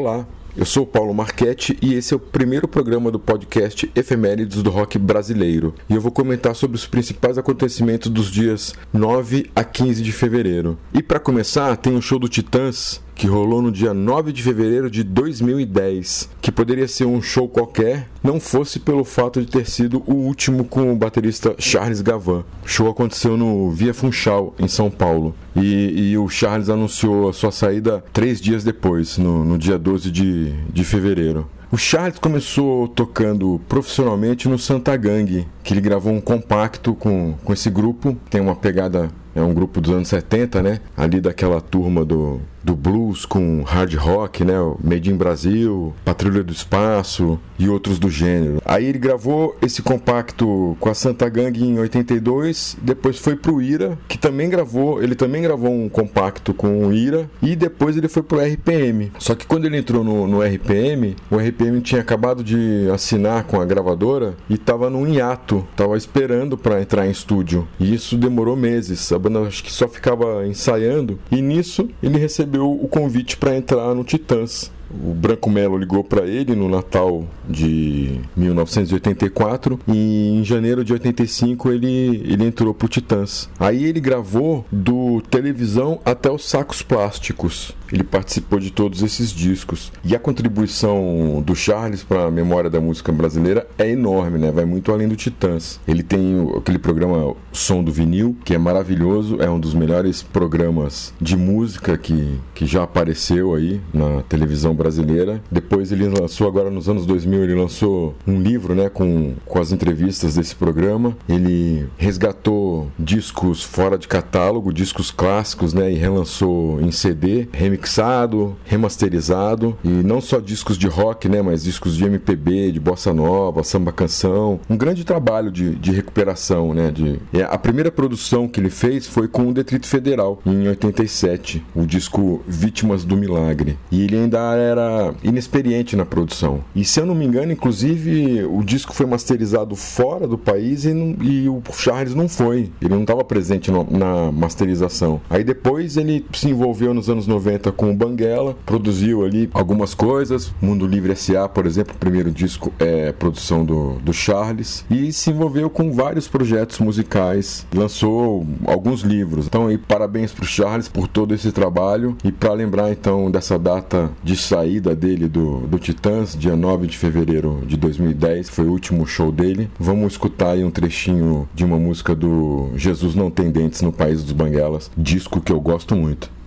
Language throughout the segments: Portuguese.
Olá, eu sou Paulo Marchetti e esse é o primeiro programa do podcast Efemérides do Rock Brasileiro. E eu vou comentar sobre os principais acontecimentos dos dias 9 a 15 de fevereiro. E para começar, tem o show do Titãs que rolou no dia 9 de fevereiro de 2010, que poderia ser um show qualquer, não fosse pelo fato de ter sido o último com o baterista Charles Gavan. O show aconteceu no Via Funchal, em São Paulo, e, e o Charles anunciou a sua saída três dias depois, no, no dia 12 de, de fevereiro. O Charles começou tocando profissionalmente no Santa Gang, que ele gravou um compacto com, com esse grupo. Tem uma pegada, é um grupo dos anos 70, né? Ali daquela turma do do blues com hard rock, né? Made in Brasil, Patrulha do Espaço e outros do gênero. Aí ele gravou esse compacto com a Santa Gang em 82, depois foi pro Ira, que também gravou, ele também gravou um compacto com o Ira e depois ele foi pro RPM. Só que quando ele entrou no, no RPM, o RPM tinha acabado de assinar com a gravadora e estava num hiato, tava esperando para entrar em estúdio. E isso demorou meses. A banda acho que só ficava ensaiando e nisso ele recebeu o convite para entrar no Titãs. O Branco Melo ligou para ele no Natal de 1984 e em janeiro de 85 ele, ele entrou pro Titãs. Aí ele gravou do televisão até os sacos plásticos. Ele participou de todos esses discos. E a contribuição do Charles para a memória da música brasileira é enorme, né? Vai muito além do Titãs. Ele tem aquele programa Som do Vinil, que é maravilhoso, é um dos melhores programas de música que, que já apareceu aí na televisão brasileira. Depois ele lançou agora nos anos 2000, ele lançou um livro, né, com, com as entrevistas desse programa. Ele resgatou discos fora de catálogo, discos clássicos, né, e relançou em CD, remixado, remasterizado, e não só discos de rock, né, mas discos de MPB, de bossa nova, samba canção. Um grande trabalho de, de recuperação, né, de é, a primeira produção que ele fez foi com o Detrito Federal em 87, o disco Vítimas do Milagre. E ele ainda era inexperiente na produção. E se eu não me engano, inclusive, o disco foi masterizado fora do país e, e o Charles não foi. Ele não estava presente no, na masterização. Aí depois ele se envolveu nos anos 90 com o Banguela, produziu ali algumas coisas. Mundo Livre S.A., por exemplo, o primeiro disco é produção do, do Charles. E se envolveu com vários projetos musicais, lançou alguns livros. Então, aí, parabéns para o Charles por todo esse trabalho. E para lembrar então dessa data de saída dele do, do Titãs, dia 9 de fevereiro de 2010, foi o último show dele. Vamos escutar aí um trechinho de uma música do Jesus Não Tem Dentes no País dos Banguelas, disco que eu gosto muito.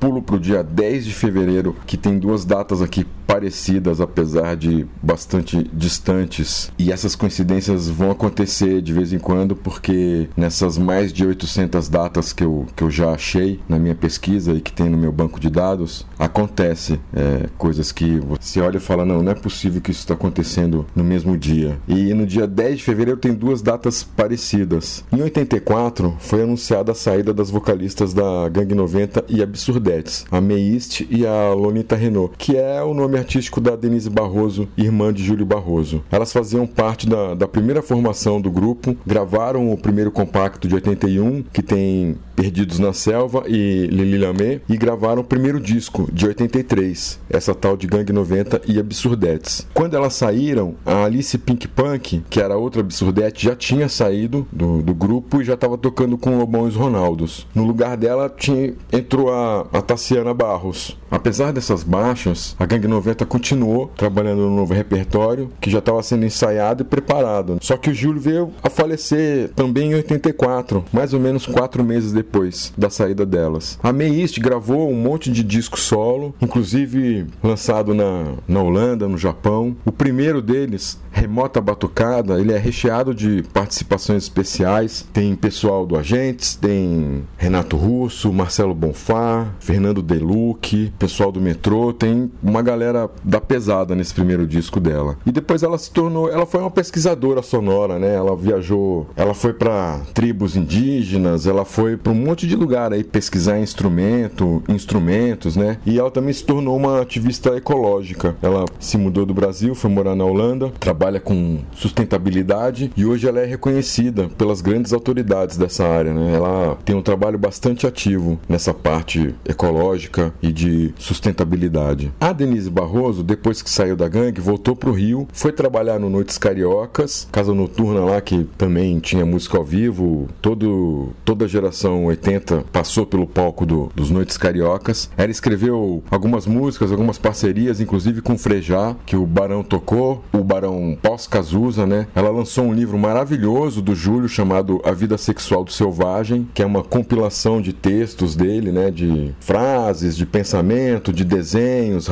Pulo para o dia 10 de fevereiro, que tem duas datas aqui parecidas, apesar de bastante distantes. E essas coincidências vão acontecer de vez em quando, porque nessas mais de 800 datas que eu, que eu já achei na minha pesquisa e que tem no meu banco de dados, acontece é, coisas que você olha e fala: não, não é possível que isso está acontecendo no mesmo dia. E no dia 10 de fevereiro tem duas datas parecidas. Em 84 foi anunciada a saída das vocalistas da Gang 90 e Absurdettes, a Meist e a Lonita Renault, que é o nome artístico da Denise Barroso, irmã de Júlio Barroso. Elas faziam parte da, da primeira formação do grupo, gravaram o primeiro compacto de 81, que tem Perdidos na Selva e Lili Lamé, e gravaram o primeiro disco de 83, essa tal de Gang 90 e Absurdetes. Quando elas saíram, a Alice Pink Punk, que era outra Absurdete, já tinha saído do, do grupo e já estava tocando com Lobão os Ronaldos. No lugar dela tinha, entrou a, a Tassiana Barros. Apesar dessas baixas, a Gang 90 90 continuou trabalhando no novo repertório, que já estava sendo ensaiado e preparado. Só que o Júlio veio a falecer também em 84, mais ou menos quatro meses depois da saída delas. A Meist gravou um monte de disco solo, inclusive lançado na, na Holanda, no Japão. O primeiro deles, Remota Batucada, ele é recheado de participações especiais. Tem pessoal do Agentes, tem Renato Russo, Marcelo Bonfá, Fernando Deluque, pessoal do metrô, tem uma galera da pesada nesse primeiro disco dela. E depois ela se tornou, ela foi uma pesquisadora sonora, né? Ela viajou, ela foi para tribos indígenas, ela foi para um monte de lugar aí pesquisar instrumento, instrumentos, né? E ela também se tornou uma ativista ecológica. Ela se mudou do Brasil, foi morar na Holanda, trabalha com sustentabilidade e hoje ela é reconhecida pelas grandes autoridades dessa área, né? Ela tem um trabalho bastante ativo nessa parte ecológica e de sustentabilidade. A Denise Barroso, depois que saiu da gangue, voltou para o Rio, foi trabalhar no Noites Cariocas, casa noturna lá que também tinha música ao vivo, todo, toda a geração 80 passou pelo palco do, dos Noites Cariocas. Ela escreveu algumas músicas, algumas parcerias, inclusive com Frejá, que o Barão tocou, o Barão Pós-Cazuza, né? Ela lançou um livro maravilhoso do Júlio chamado A Vida Sexual do Selvagem, que é uma compilação de textos dele, né? De frases, de pensamento, de desenhos,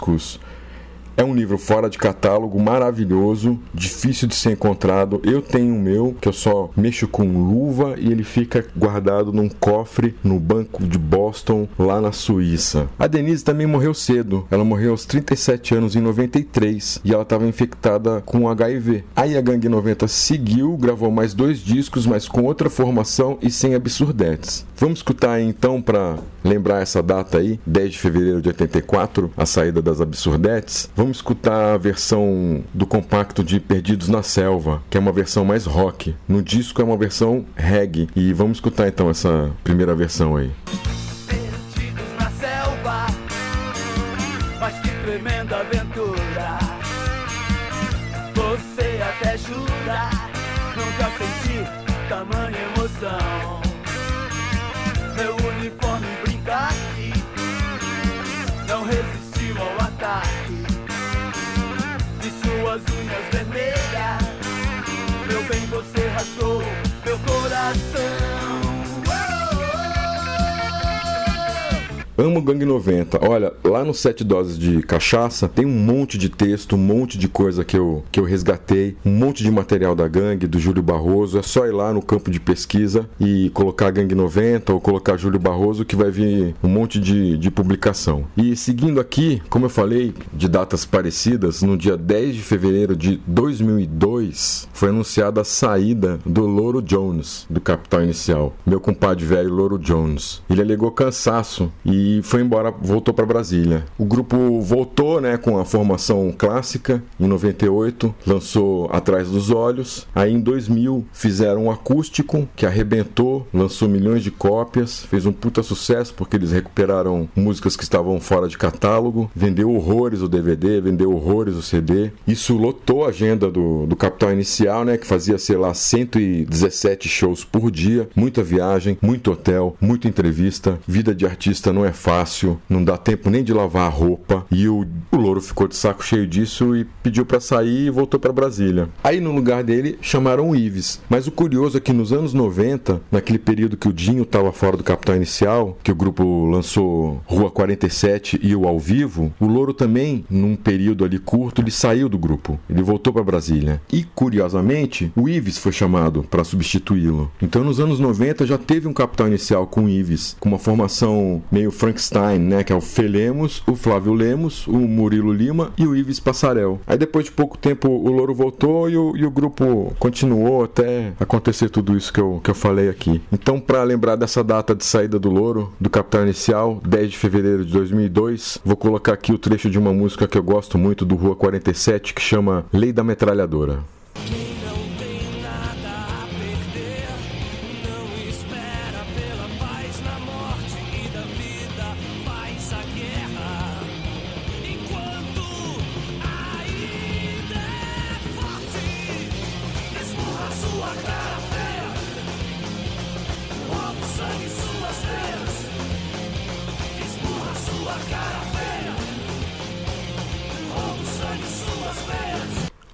rabiscos é um livro fora de catálogo, maravilhoso, difícil de ser encontrado. Eu tenho o meu, que eu só mexo com luva e ele fica guardado num cofre no Banco de Boston, lá na Suíça. A Denise também morreu cedo. Ela morreu aos 37 anos em 93 e ela estava infectada com HIV. Aí a Gangue 90 seguiu, gravou mais dois discos, mas com outra formação e sem absurdetes. Vamos escutar então para lembrar essa data aí, 10 de fevereiro de 84, a saída das absurdetes. Vamos escutar a versão do compacto de Perdidos na Selva, que é uma versão mais rock. No disco é uma versão reggae. E vamos escutar então essa primeira versão aí. Perdidos na selva, mas que tremenda aventura. Você até jura, nunca senti tamanha emoção. Suas unhas vermelhas. Meu bem, você rasgou meu coração. Amo Gangue 90. Olha, lá no Sete Doses de Cachaça tem um monte de texto, um monte de coisa que eu, que eu resgatei, um monte de material da gangue, do Júlio Barroso. É só ir lá no campo de pesquisa e colocar Gangue 90 ou colocar Júlio Barroso que vai vir um monte de, de publicação. E seguindo aqui, como eu falei, de datas parecidas, no dia 10 de fevereiro de 2002 foi anunciada a saída do Loro Jones, do Capital Inicial. Meu compadre velho Loro Jones. Ele alegou cansaço e e foi embora, voltou para Brasília. O grupo voltou, né, com a formação clássica em 98, lançou Atrás dos Olhos. Aí em 2000 fizeram um acústico que arrebentou, lançou milhões de cópias, fez um puta sucesso porque eles recuperaram músicas que estavam fora de catálogo, vendeu horrores o DVD, vendeu horrores o CD. Isso lotou a agenda do, do Capital Inicial, né, que fazia, sei lá, 117 shows por dia, muita viagem, muito hotel, muita entrevista. Vida de artista não é fácil, não dá tempo nem de lavar a roupa. E o, o louro ficou de saco cheio disso e pediu para sair e voltou para Brasília. Aí no lugar dele chamaram o Ives. Mas o curioso é que nos anos 90, naquele período que o Dinho estava fora do Capital Inicial, que o grupo lançou Rua 47 e o Ao Vivo, o Louro também, num período ali curto, ele saiu do grupo. Ele voltou para Brasília. E curiosamente, o Ives foi chamado para substituí-lo. Então nos anos 90 já teve um Capital Inicial com o Ives, com uma formação meio Frankenstein, né? Que é o Felemos, o Flávio Lemos, o Murilo Lima e o Ives Passarel. Aí depois de pouco tempo o Louro voltou e o, e o grupo continuou até acontecer tudo isso que eu, que eu falei aqui. Então, para lembrar dessa data de saída do Louro, do Capital Inicial, 10 de fevereiro de 2002, vou colocar aqui o trecho de uma música que eu gosto muito do Rua 47 que chama Lei da Metralhadora. Fuck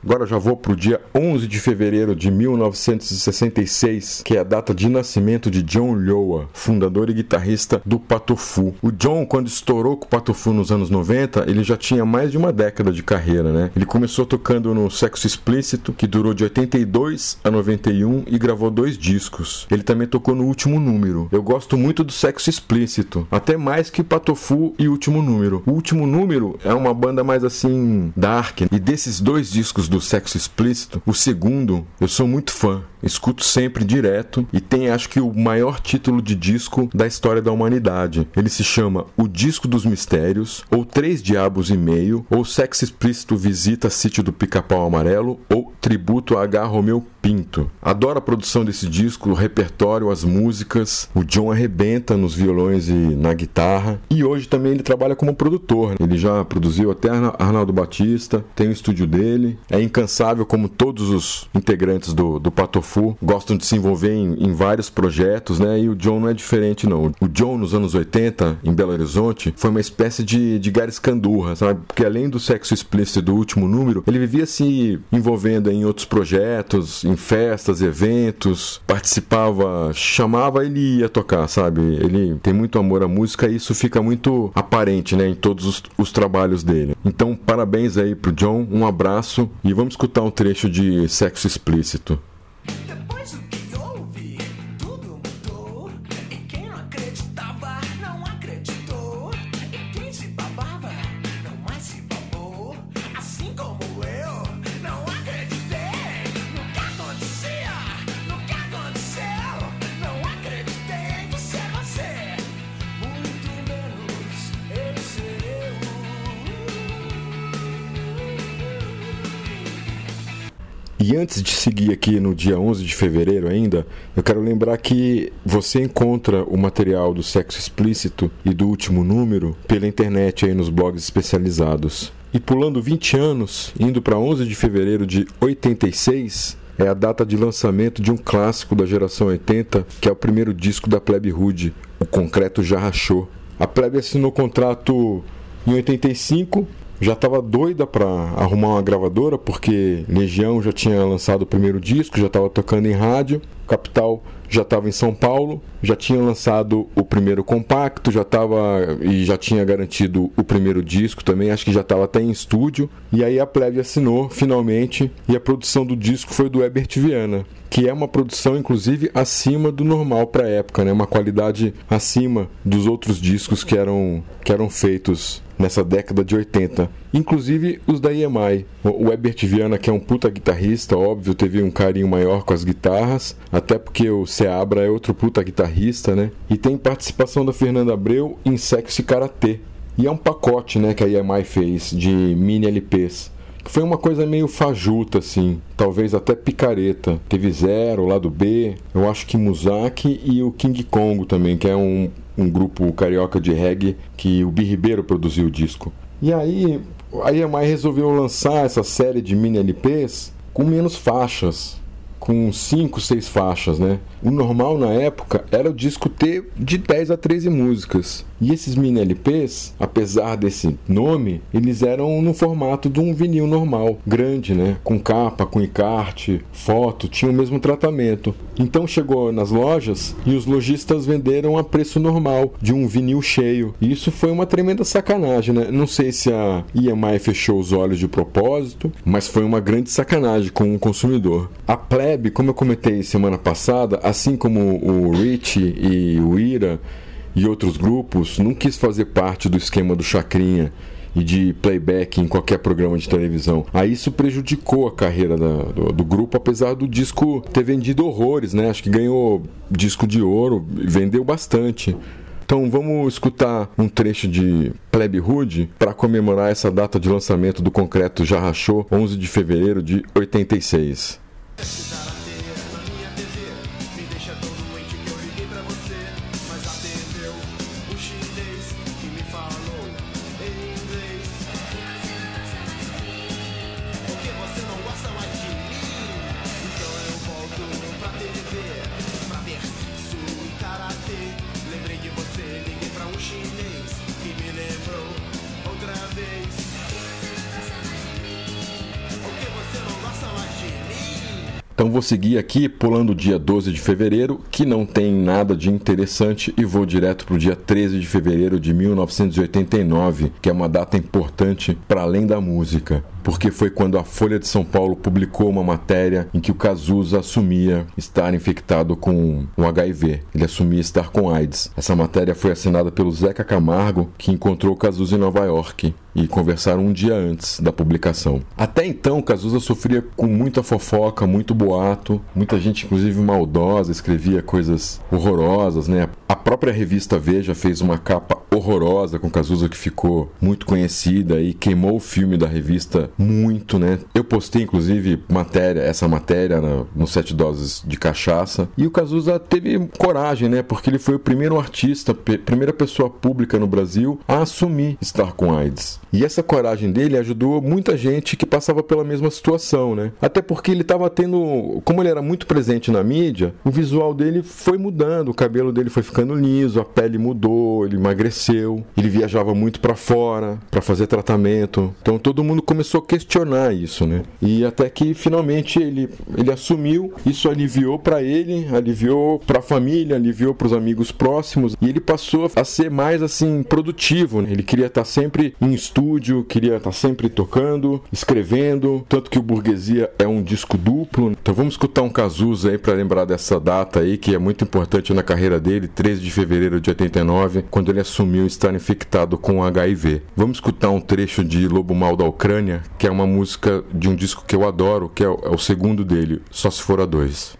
Agora já vou pro dia 11 de fevereiro de 1966, que é a data de nascimento de John Lyoa, fundador e guitarrista do Patofu. O John, quando estourou com o Patofu nos anos 90, ele já tinha mais de uma década de carreira, né? Ele começou tocando no Sexo Explícito, que durou de 82 a 91 e gravou dois discos. Ele também tocou no Último Número. Eu gosto muito do Sexo Explícito, até mais que Patofu e Último Número. O Último Número é uma banda mais assim dark, e desses dois discos do Sexo Explícito, o segundo eu sou muito fã escuto sempre direto e tem acho que o maior título de disco da história da humanidade. Ele se chama O Disco dos Mistérios, ou Três Diabos e Meio, ou Sexo Explícito Visita Sítio do Pica-Pau Amarelo, ou Tributo a H. Romeu Pinto. Adoro a produção desse disco, o repertório, as músicas. O John arrebenta nos violões e na guitarra. E hoje também ele trabalha como produtor. Né? Ele já produziu até Arnaldo Batista, tem o estúdio dele. É incansável como todos os integrantes do, do Patofu. Gostam de se envolver em, em vários projetos, né? E o John não é diferente, não. O John, nos anos 80, em Belo Horizonte, foi uma espécie de, de Gary Scandurra, sabe? Porque além do sexo explícito do último número, ele vivia se envolvendo em outros projetos, em festas, eventos, participava, chamava, ele ia tocar, sabe? Ele tem muito amor à música e isso fica muito aparente, né, em todos os, os trabalhos dele. Então, parabéns aí pro John, um abraço e vamos escutar um trecho de Sexo Explícito. E antes de seguir aqui no dia 11 de fevereiro ainda, eu quero lembrar que você encontra o material do sexo explícito e do último número pela internet aí nos blogs especializados. E pulando 20 anos, indo para 11 de fevereiro de 86, é a data de lançamento de um clássico da geração 80, que é o primeiro disco da Plebe Hood, O Concreto Já Rachou. A Plebe assinou contrato em 85 já estava doida para arrumar uma gravadora, porque Legião já tinha lançado o primeiro disco, já estava tocando em rádio, Capital já estava em São Paulo, já tinha lançado o primeiro compacto, já estava e já tinha garantido o primeiro disco também, acho que já estava até em estúdio. E aí a Plebe assinou finalmente e a produção do disco foi do Herbert Viana, que é uma produção inclusive acima do normal para a época, né? Uma qualidade acima dos outros discos que eram que eram feitos nessa década de 80. Inclusive os da EMI. O Herbert Viana, que é um puta guitarrista, óbvio, teve um carinho maior com as guitarras, até porque o Seabra é outro puta guitarrista, né? E tem participação da Fernanda Abreu em Sexo e Karatê. E é um pacote, né, que a EMI fez de mini LPs. Foi uma coisa meio fajuta, assim, talvez até picareta. Teve Zero, lado B, eu acho que Muzaki e o King Kong também, que é um, um grupo carioca de reggae que o Bi Ribeiro produziu o disco. E aí, a EMI resolveu lançar essa série de mini LPs com menos faixas, com 5, 6 faixas, né? O normal na época era o disco ter de 10 a 13 músicas. E esses mini LPs, apesar desse nome, eles eram no formato de um vinil normal, grande, né? Com capa, com encarte, foto, tinha o mesmo tratamento. Então chegou nas lojas e os lojistas venderam a preço normal, de um vinil cheio. E isso foi uma tremenda sacanagem, né? Não sei se a EMI fechou os olhos de propósito, mas foi uma grande sacanagem com o consumidor. A Plebe, como eu comentei semana passada, assim como o Rich e o Ira, e outros grupos, não quis fazer parte do esquema do Chacrinha e de playback em qualquer programa de televisão. Aí isso prejudicou a carreira da, do, do, grupo, apesar do disco ter vendido horrores, né? Acho que ganhou disco de ouro, vendeu bastante. Então vamos escutar um trecho de Plebe Hood para comemorar essa data de lançamento do Concreto Já Rachou, 11 de fevereiro de 86. Seguir aqui pulando o dia 12 de fevereiro, que não tem nada de interessante, e vou direto para o dia 13 de fevereiro de 1989, que é uma data importante para além da música porque foi quando a Folha de São Paulo publicou uma matéria em que o Cazuza assumia estar infectado com um HIV. Ele assumia estar com AIDS. Essa matéria foi assinada pelo Zeca Camargo, que encontrou o Cazuza em Nova York e conversaram um dia antes da publicação. Até então, Cazuza sofria com muita fofoca, muito boato, muita gente, inclusive maldosa, escrevia coisas horrorosas, né? A própria revista Veja fez uma capa horrorosa com Cazuza que ficou muito conhecida e queimou o filme da revista muito, né? Eu postei inclusive matéria, essa matéria no, Sete Doses de Cachaça e o Cazuza teve coragem, né? Porque ele foi o primeiro artista, primeira pessoa pública no Brasil a assumir estar com AIDS. E essa coragem dele ajudou muita gente que passava pela mesma situação, né? Até porque ele estava tendo, como ele era muito presente na mídia, o visual dele foi mudando, o cabelo dele foi ficando liso, a pele mudou, ele emagreceu, ele viajava muito para fora para fazer tratamento. Então todo mundo começou a questionar isso, né? E até que finalmente ele ele assumiu, isso aliviou para ele, aliviou para a família, aliviou para os amigos próximos e ele passou a ser mais assim produtivo, né? Ele queria estar sempre em estúdio, queria estar sempre tocando, escrevendo, tanto que o Burguesia é um disco duplo. Então vamos escutar um Cazuza aí para lembrar dessa data aí que é muito importante na carreira dele, 13 de fevereiro de 89, quando ele assumiu estar infectado com HIV. Vamos escutar um trecho de Lobo Mal da Ucrânia, que é uma música de um disco que eu adoro, que é o, é o segundo dele, Só se for a dois.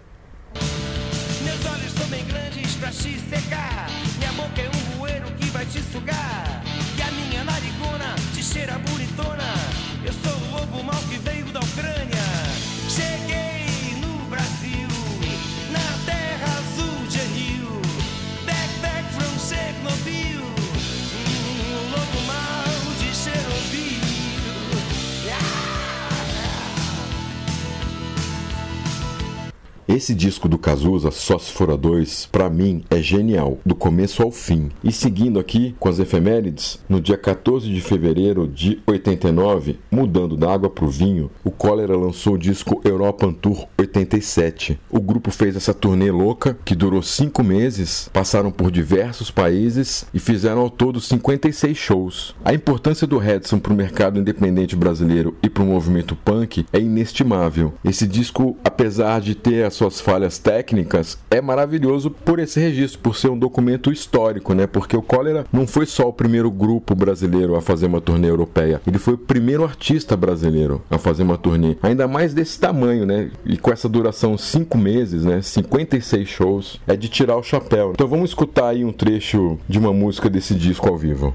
Esse disco do Cazuza, Só Se For a Dois, pra mim é genial, do começo ao fim. E seguindo aqui com as efemérides, no dia 14 de fevereiro de 89, mudando da água pro vinho, o Cólera lançou o disco European Tour 87. O grupo fez essa turnê louca, que durou cinco meses, passaram por diversos países e fizeram ao todo 56 shows. A importância do Redson pro mercado independente brasileiro e pro movimento punk é inestimável. Esse disco, apesar de ter as suas falhas técnicas, é maravilhoso por esse registro, por ser um documento histórico, né? Porque o Cólera não foi só o primeiro grupo brasileiro a fazer uma turnê europeia, ele foi o primeiro artista brasileiro a fazer uma turnê, ainda mais desse tamanho, né? E com essa duração cinco meses, né? 56 shows, é de tirar o chapéu. Então vamos escutar aí um trecho de uma música desse disco ao vivo.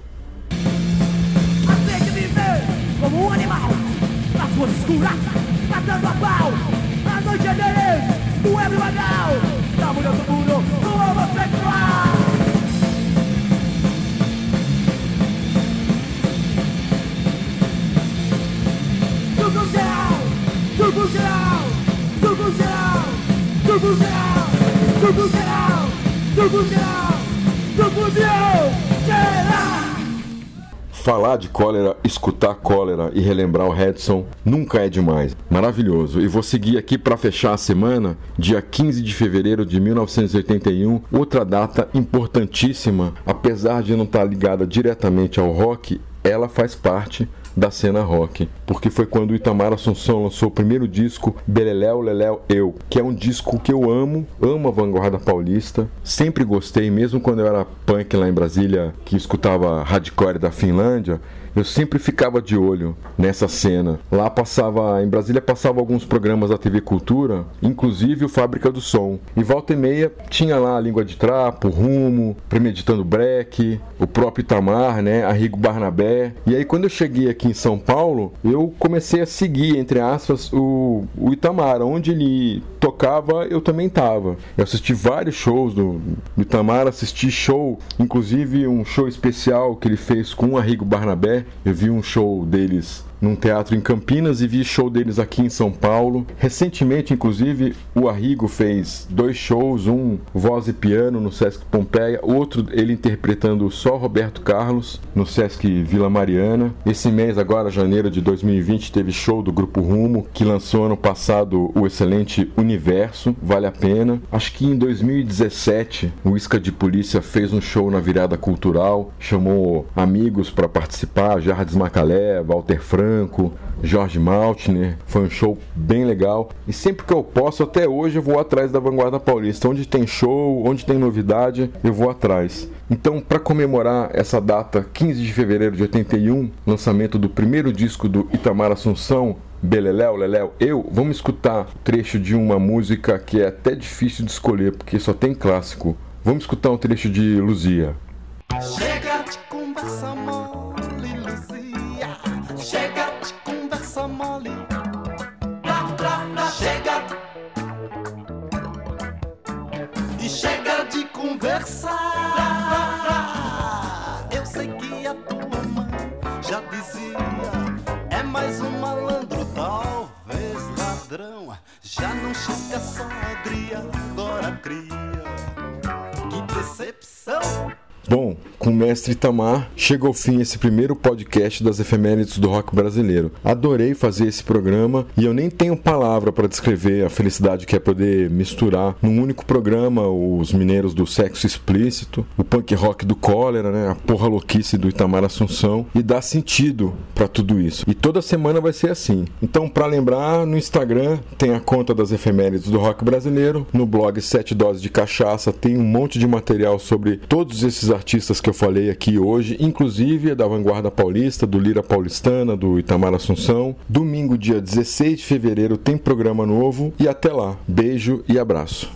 Como um animal matando A suco geral Suco geral, suco geral Suco geral, suco geral Suco geral, geral Falar de cólera, escutar cólera e relembrar o Redson nunca é demais. Maravilhoso. E vou seguir aqui para fechar a semana, dia 15 de fevereiro de 1981, outra data importantíssima, apesar de não estar ligada diretamente ao rock, ela faz parte da cena rock, porque foi quando o Itamar Assunção lançou o primeiro disco Beleléu Leléu Eu, que é um disco que eu amo, amo a vanguarda paulista, sempre gostei, mesmo quando eu era punk lá em Brasília, que escutava hardcore da Finlândia, eu sempre ficava de olho nessa cena. Lá passava, em Brasília passava alguns programas da TV Cultura, inclusive o Fábrica do Som. E volta e meia tinha lá a Língua de Trapo, Rumo, Premeditando Break, o próprio Itamar, né, Arrigo Barnabé. E aí quando eu cheguei aqui em São Paulo, eu comecei a seguir, entre aspas, o, o Itamar. Onde ele tocava, eu também tava. Eu assisti vários shows do, do Itamar, assisti show, inclusive um show especial que ele fez com o Arrigo Barnabé. Eu vi um show deles num teatro em Campinas e vi show deles aqui em São Paulo. Recentemente, inclusive, o Arrigo fez dois shows, um voz e piano no Sesc Pompeia, outro ele interpretando só Roberto Carlos no Sesc Vila Mariana. Esse mês, agora, janeiro de 2020, teve show do Grupo Rumo, que lançou ano passado o excelente Universo, vale a pena. Acho que em 2017 o Isca de Polícia fez um show na virada cultural, chamou amigos para participar, Jardim Macalé, Walter Franco, Jorge Maltner. Foi um show bem legal. E sempre que eu posso, até hoje, eu vou atrás da Vanguarda Paulista. Onde tem show, onde tem novidade, eu vou atrás. Então, para comemorar essa data, 15 de fevereiro de 81, lançamento do primeiro disco do Itamar Assunção, Beleléu, Leléu, eu, vamos escutar trecho de uma música que é até difícil de escolher, porque só tem clássico. Vamos escutar um trecho de Luzia. Chega conversar. Eu sei que a tua mãe já dizia. É mais um malandro, talvez ladrão. Já não chega só agria, agora cria. Que decepção. Bom, com o mestre Itamar, chega ao fim esse primeiro podcast das efemérides do rock brasileiro. Adorei fazer esse programa e eu nem tenho palavra para descrever a felicidade que é poder misturar num único programa os mineiros do sexo explícito, o punk rock do cólera, né, a porra louquice do Itamar Assunção e dar sentido para tudo isso. E toda semana vai ser assim. Então, para lembrar, no Instagram tem a conta das efemérides do rock brasileiro, no blog 7 doses de cachaça tem um monte de material sobre todos esses artistas que eu falei aqui hoje, inclusive da Vanguarda Paulista, do Lira Paulistana, do Itamar Assunção. Domingo, dia 16 de fevereiro, tem programa novo e até lá. Beijo e abraço.